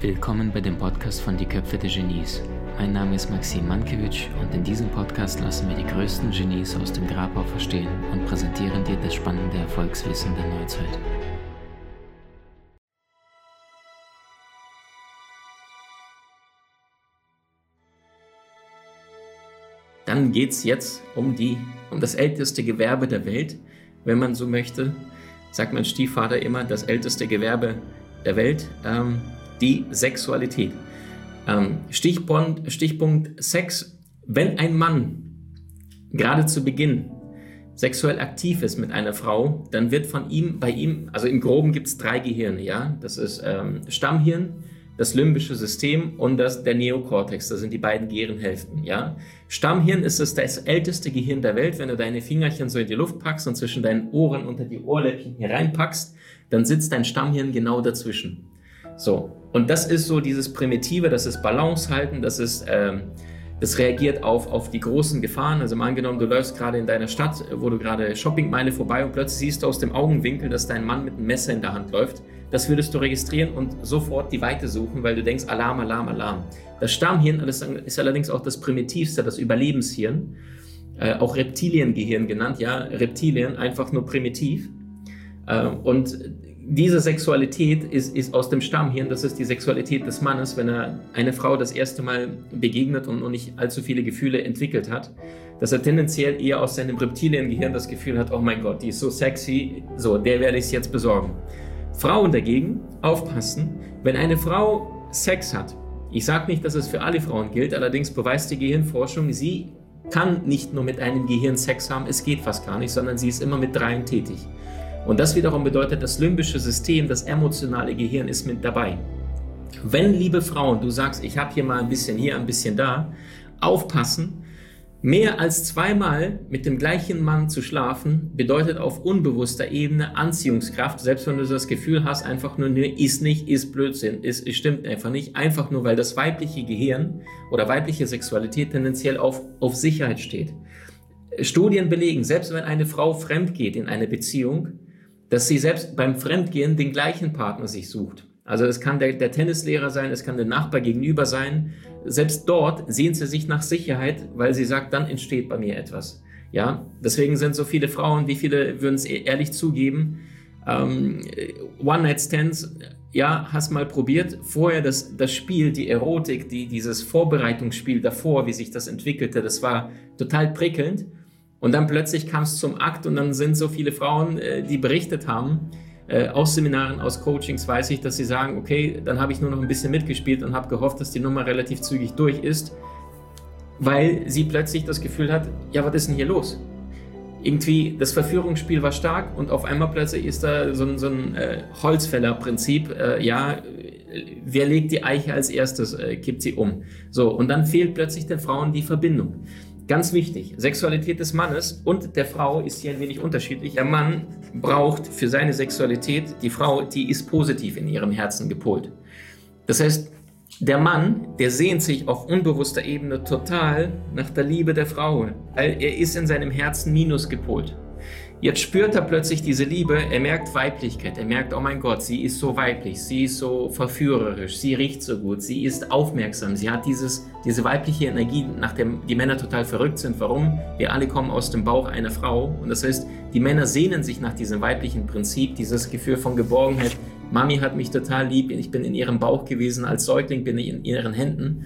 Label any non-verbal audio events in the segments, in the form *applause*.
Willkommen bei dem Podcast von Die Köpfe der Genies. Mein Name ist Maxim Mankewitsch und in diesem Podcast lassen wir die größten Genies aus dem Grabau verstehen und präsentieren dir das spannende Erfolgswissen der Neuzeit. Dann geht es jetzt um, die, um das älteste Gewerbe der Welt, wenn man so möchte. Sagt mein Stiefvater immer, das älteste Gewerbe der Welt. Ähm, die Sexualität. Ähm, Stichpunkt, Stichpunkt Sex. Wenn ein Mann gerade zu Beginn sexuell aktiv ist mit einer Frau, dann wird von ihm, bei ihm, also im Groben gibt es drei Gehirne, ja. Das ist ähm, Stammhirn, das limbische System und das, der Neokortex. Das sind die beiden Gehirnhälften, ja. Stammhirn ist das, das älteste Gehirn der Welt. Wenn du deine Fingerchen so in die Luft packst und zwischen deinen Ohren unter die Ohrläppchen hier reinpackst, dann sitzt dein Stammhirn genau dazwischen. So, und das ist so dieses Primitive, das ist Balance halten, das ist, ähm, das reagiert auf, auf die großen Gefahren. Also mal angenommen, du läufst gerade in deiner Stadt, wo du gerade Shoppingmeile vorbei und plötzlich siehst du aus dem Augenwinkel, dass dein Mann mit einem Messer in der Hand läuft. Das würdest du registrieren und sofort die Weite suchen, weil du denkst, Alarm, Alarm, Alarm. Das Stammhirn ist allerdings auch das primitivste, das Überlebenshirn, äh, auch Reptiliengehirn genannt, ja, Reptilien, einfach nur primitiv. Äh, und diese Sexualität ist, ist aus dem Stammhirn, das ist die Sexualität des Mannes, wenn er eine Frau das erste Mal begegnet und noch nicht allzu viele Gefühle entwickelt hat, dass er tendenziell eher aus seinem Reptiliengehirn das Gefühl hat, oh mein Gott, die ist so sexy, so, der werde ich es jetzt besorgen. Frauen dagegen, aufpassen, wenn eine Frau Sex hat, ich sage nicht, dass es für alle Frauen gilt, allerdings beweist die Gehirnforschung, sie kann nicht nur mit einem Gehirn Sex haben, es geht fast gar nicht, sondern sie ist immer mit dreien tätig. Und das wiederum bedeutet, das limbische System, das emotionale Gehirn ist mit dabei. Wenn, liebe Frauen, du sagst, ich habe hier mal ein bisschen hier, ein bisschen da, aufpassen, mehr als zweimal mit dem gleichen Mann zu schlafen, bedeutet auf unbewusster Ebene Anziehungskraft, selbst wenn du das Gefühl hast, einfach nur, nee, ist nicht, ist Blödsinn, ist, stimmt einfach nicht, einfach nur, weil das weibliche Gehirn oder weibliche Sexualität tendenziell auf, auf Sicherheit steht. Studien belegen, selbst wenn eine Frau fremd geht in eine Beziehung, dass sie selbst beim Fremdgehen den gleichen Partner sich sucht. Also es kann der, der, Tennislehrer sein, es kann der Nachbar gegenüber sein. Selbst dort sehnt sie sich nach Sicherheit, weil sie sagt, dann entsteht bei mir etwas. Ja, deswegen sind so viele Frauen, wie viele würden es ehrlich zugeben, ähm, One-Night-Stands, ja, hast mal probiert. Vorher das, das Spiel, die Erotik, die, dieses Vorbereitungsspiel davor, wie sich das entwickelte, das war total prickelnd. Und dann plötzlich kam es zum Akt und dann sind so viele Frauen, äh, die berichtet haben, äh, aus Seminaren, aus Coachings weiß ich, dass sie sagen, okay, dann habe ich nur noch ein bisschen mitgespielt und habe gehofft, dass die Nummer relativ zügig durch ist, weil sie plötzlich das Gefühl hat, ja, was ist denn hier los? Irgendwie, das Verführungsspiel war stark und auf einmal plötzlich ist da so ein, so ein äh, Holzfäller-Prinzip, äh, ja, wer legt die Eiche als erstes, äh, kippt sie um. So, und dann fehlt plötzlich den Frauen die Verbindung. Ganz wichtig, Sexualität des Mannes und der Frau ist hier ein wenig unterschiedlich. Der Mann braucht für seine Sexualität, die Frau, die ist positiv in ihrem Herzen gepolt. Das heißt, der Mann, der sehnt sich auf unbewusster Ebene total nach der Liebe der Frau. Er ist in seinem Herzen minus gepolt. Jetzt spürt er plötzlich diese Liebe, er merkt Weiblichkeit, er merkt, oh mein Gott, sie ist so weiblich, sie ist so verführerisch, sie riecht so gut, sie ist aufmerksam, sie hat dieses, diese weibliche Energie, nach der die Männer total verrückt sind. Warum? Wir alle kommen aus dem Bauch einer Frau. Und das heißt, die Männer sehnen sich nach diesem weiblichen Prinzip, dieses Gefühl von Geborgenheit. Mami hat mich total lieb, ich bin in ihrem Bauch gewesen, als Säugling bin ich in ihren Händen.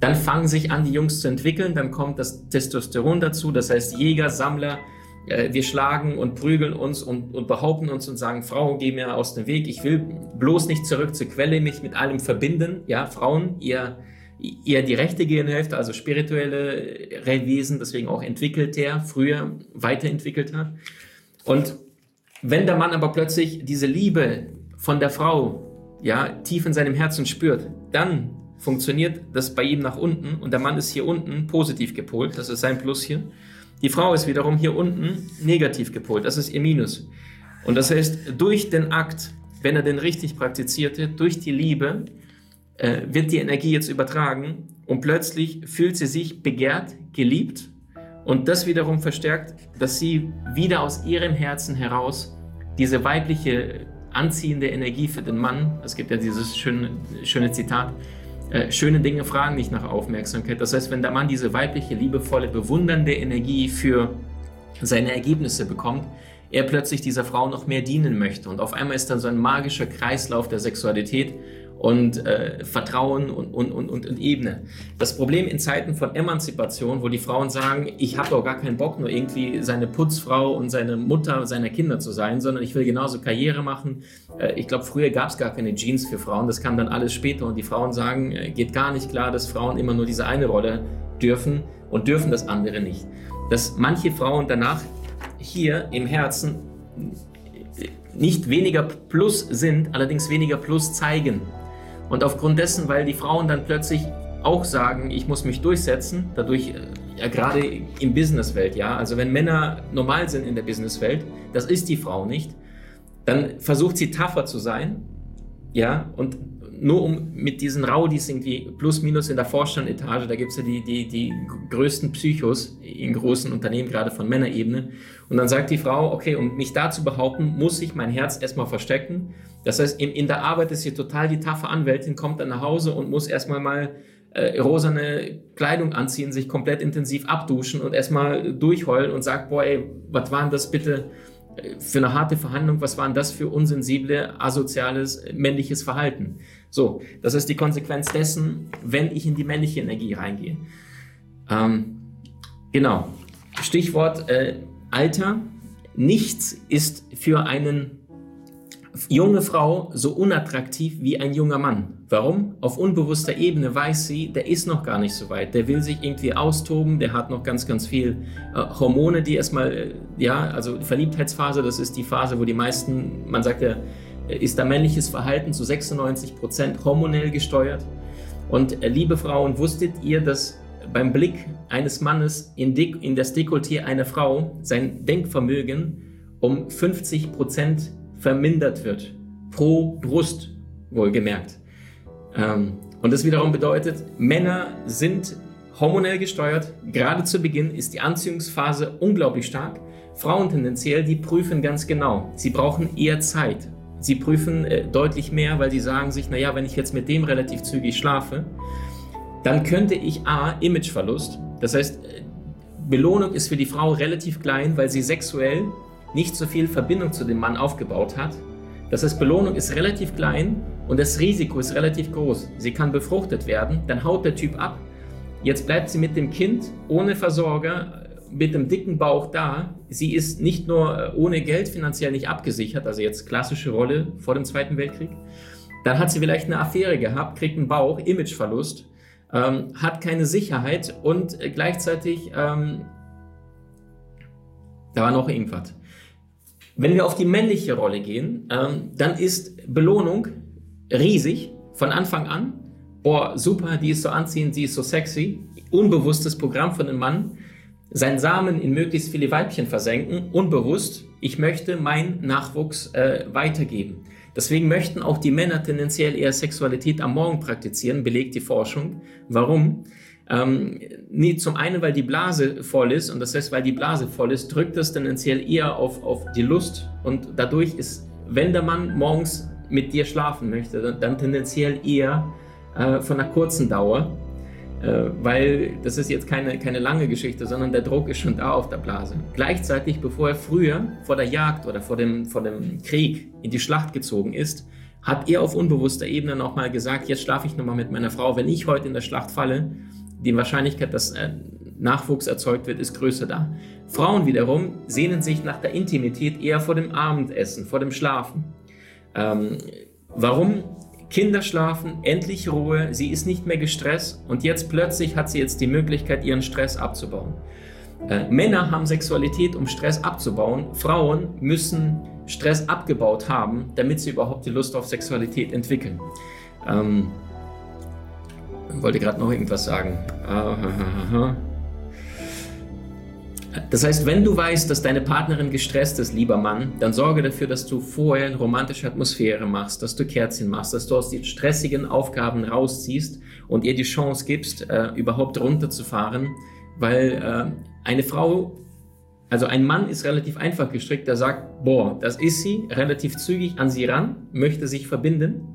Dann fangen sich an, die Jungs zu entwickeln, dann kommt das Testosteron dazu, das heißt Jäger, Sammler, wir schlagen und prügeln uns und, und, behaupten uns und sagen, Frau, geh mir aus dem Weg. Ich will bloß nicht zurück zur Quelle, mich mit allem verbinden. Ja, Frauen, ihr, ihr die rechte Gehirnhälfte, also spirituelle Wesen, deswegen auch entwickelt der, früher weiterentwickelt hat. Und wenn der Mann aber plötzlich diese Liebe von der Frau, ja, tief in seinem Herzen spürt, dann funktioniert das bei ihm nach unten und der Mann ist hier unten positiv gepolt, das ist sein Plus hier. Die Frau ist wiederum hier unten negativ gepolt, das ist ihr Minus. Und das heißt, durch den Akt, wenn er den richtig praktizierte, durch die Liebe, äh, wird die Energie jetzt übertragen und plötzlich fühlt sie sich begehrt, geliebt Und das wiederum verstärkt, dass sie wieder aus ihrem Herzen heraus diese weibliche anziehende Energie für den Mann, es gibt ja dieses schöne, schöne Zitat, äh, schöne Dinge fragen nicht nach Aufmerksamkeit. Das heißt, wenn der Mann diese weibliche, liebevolle, bewundernde Energie für seine Ergebnisse bekommt, er plötzlich dieser Frau noch mehr dienen möchte. Und auf einmal ist dann so ein magischer Kreislauf der Sexualität und äh, Vertrauen und, und, und, und, Ebene. Das Problem in Zeiten von Emanzipation, wo die Frauen sagen, ich habe doch gar keinen Bock, nur irgendwie seine Putzfrau und seine Mutter seiner Kinder zu sein, sondern ich will genauso Karriere machen. Äh, ich glaube, früher gab es gar keine Jeans für Frauen, das kam dann alles später und die Frauen sagen, äh, geht gar nicht klar, dass Frauen immer nur diese eine Rolle dürfen und dürfen das andere nicht. Dass manche Frauen danach hier im Herzen nicht weniger Plus sind, allerdings weniger Plus zeigen. Und aufgrund dessen, weil die Frauen dann plötzlich auch sagen, ich muss mich durchsetzen, dadurch, äh, ja gerade im Businesswelt, ja, also wenn Männer normal sind in der Businesswelt, das ist die Frau nicht, dann versucht sie tougher zu sein, ja, und nur um mit diesen Raudis irgendwie plus minus in der Vorstandetage, da gibt es ja die, die, die größten Psychos in großen Unternehmen, gerade von Männerebene. Und dann sagt die Frau, okay, um mich da zu behaupten, muss ich mein Herz erstmal verstecken. Das heißt, in, in der Arbeit ist sie total die taffe Anwältin, kommt dann nach Hause und muss erstmal mal äh, rosane Kleidung anziehen, sich komplett intensiv abduschen und erstmal durchheulen und sagt, boah, ey, was war denn das bitte für eine harte Verhandlung, was waren das für unsensible, asoziales, männliches Verhalten? So, das ist die Konsequenz dessen, wenn ich in die männliche Energie reingehe. Ähm, genau. Stichwort äh, Alter. Nichts ist für einen junge Frau so unattraktiv wie ein junger Mann. Warum? Auf unbewusster Ebene weiß sie, der ist noch gar nicht so weit. Der will sich irgendwie austoben, der hat noch ganz, ganz viel äh, Hormone, die erstmal, äh, ja, also Verliebtheitsphase, das ist die Phase, wo die meisten, man sagt ja, ist da männliches Verhalten zu 96 Prozent hormonell gesteuert. Und äh, liebe Frauen, wusstet ihr, dass beim Blick eines Mannes in, in das Dekolleté einer Frau sein Denkvermögen um 50 Prozent vermindert wird. Pro Brust, wohlgemerkt. Ähm, und das wiederum bedeutet, Männer sind hormonell gesteuert. Gerade zu Beginn ist die Anziehungsphase unglaublich stark. Frauen tendenziell, die prüfen ganz genau. Sie brauchen eher Zeit. Sie prüfen äh, deutlich mehr, weil sie sagen sich, naja, wenn ich jetzt mit dem relativ zügig schlafe, dann könnte ich A, Imageverlust. Das heißt, äh, Belohnung ist für die Frau relativ klein, weil sie sexuell nicht so viel Verbindung zu dem Mann aufgebaut hat. Das heißt, Belohnung ist relativ klein und das Risiko ist relativ groß. Sie kann befruchtet werden, dann haut der Typ ab. Jetzt bleibt sie mit dem Kind ohne Versorger, mit dem dicken Bauch da. Sie ist nicht nur äh, ohne Geld finanziell nicht abgesichert, also jetzt klassische Rolle vor dem Zweiten Weltkrieg. Dann hat sie vielleicht eine Affäre gehabt, kriegt einen Bauch, Imageverlust, ähm, hat keine Sicherheit und äh, gleichzeitig, ähm, da war noch irgendwas. Wenn wir auf die männliche Rolle gehen, ähm, dann ist Belohnung riesig von Anfang an. Boah, super, die ist so anziehend, sie ist so sexy. Unbewusstes Programm von einem Mann. Seinen Samen in möglichst viele Weibchen versenken. Unbewusst, ich möchte meinen Nachwuchs äh, weitergeben. Deswegen möchten auch die Männer tendenziell eher Sexualität am Morgen praktizieren, belegt die Forschung. Warum? Ähm, nee, zum einen, weil die Blase voll ist und das heißt, weil die Blase voll ist, drückt das tendenziell eher auf, auf die Lust und dadurch ist, wenn der Mann morgens mit dir schlafen möchte, dann, dann tendenziell eher äh, von einer kurzen Dauer, weil das ist jetzt keine, keine lange Geschichte, sondern der Druck ist schon da auf der Blase. Gleichzeitig, bevor er früher vor der Jagd oder vor dem, vor dem Krieg in die Schlacht gezogen ist, hat er auf unbewusster Ebene nochmal gesagt, jetzt schlafe ich nochmal mit meiner Frau, wenn ich heute in der Schlacht falle, die Wahrscheinlichkeit, dass äh, Nachwuchs erzeugt wird, ist größer da. Frauen wiederum sehnen sich nach der Intimität eher vor dem Abendessen, vor dem Schlafen. Ähm, warum? Kinder schlafen, endlich Ruhe, sie ist nicht mehr gestresst und jetzt plötzlich hat sie jetzt die Möglichkeit, ihren Stress abzubauen. Äh, Männer haben Sexualität, um Stress abzubauen. Frauen müssen Stress abgebaut haben, damit sie überhaupt die Lust auf Sexualität entwickeln. Ähm, wollte gerade noch irgendwas sagen. Das heißt, wenn du weißt, dass deine Partnerin gestresst ist, lieber Mann, dann sorge dafür, dass du vorher eine romantische Atmosphäre machst, dass du Kerzchen machst, dass du aus den stressigen Aufgaben rausziehst und ihr die Chance gibst, äh, überhaupt runterzufahren, weil äh, eine Frau, also ein Mann ist relativ einfach gestrickt, der sagt, boah, das ist sie, relativ zügig an sie ran, möchte sich verbinden.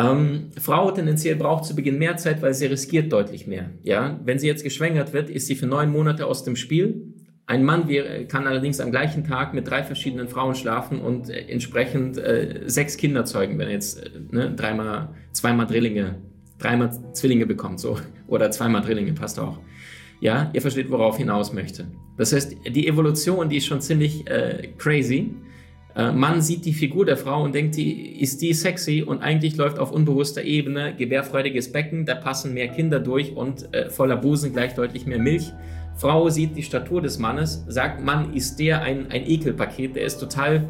Ähm, Frau tendenziell braucht zu Beginn mehr Zeit, weil sie riskiert deutlich mehr. Ja, wenn sie jetzt geschwängert wird, ist sie für neun Monate aus dem Spiel. Ein Mann kann allerdings am gleichen Tag mit drei verschiedenen Frauen schlafen und äh, entsprechend äh, sechs Kinder zeugen, wenn er jetzt äh, ne, dreimal, zweimal Drillinge, dreimal Zwillinge bekommt, so *laughs* oder zweimal Drillinge passt auch. Ja, ihr versteht, worauf ich hinaus möchte. Das heißt, die Evolution, die ist schon ziemlich äh, crazy. Äh, Mann sieht die Figur der Frau und denkt, die, ist die sexy und eigentlich läuft auf unbewusster Ebene gebärfreudiges Becken, da passen mehr Kinder durch und äh, voller Busen gleich deutlich mehr Milch. Frau sieht die Statur des Mannes, sagt, Mann ist der ein, ein Ekelpaket, der ist total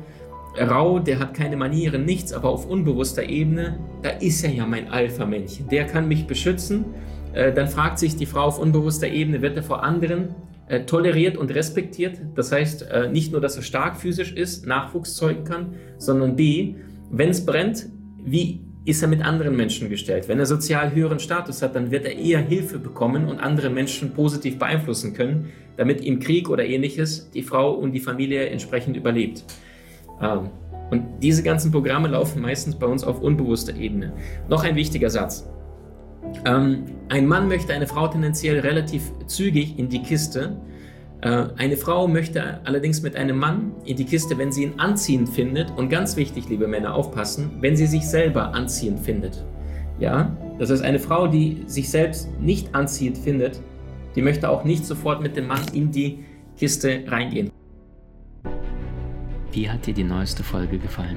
rau, der hat keine Manieren, nichts, aber auf unbewusster Ebene, da ist er ja mein Alpha-Männchen, der kann mich beschützen. Äh, dann fragt sich die Frau auf unbewusster Ebene, wird er vor anderen äh, toleriert und respektiert? Das heißt, äh, nicht nur, dass er stark physisch ist, Nachwuchs zeugen kann, sondern B, wenn es brennt, wie ist er mit anderen Menschen gestellt. Wenn er sozial höheren Status hat, dann wird er eher Hilfe bekommen und andere Menschen positiv beeinflussen können, damit im Krieg oder ähnliches die Frau und die Familie entsprechend überlebt. Ähm, und diese ganzen Programme laufen meistens bei uns auf unbewusster Ebene. Noch ein wichtiger Satz. Ähm, ein Mann möchte eine Frau tendenziell relativ zügig in die Kiste, äh, eine Frau möchte allerdings mit einem Mann in die Kiste, wenn sie ihn anziehend findet. Und ganz wichtig, liebe Männer, aufpassen, wenn sie sich selber anziehend findet. Ja, das heißt, eine Frau, die sich selbst nicht anziehend findet, die möchte auch nicht sofort mit dem Mann in die Kiste reingehen. Wie hat dir die neueste Folge gefallen?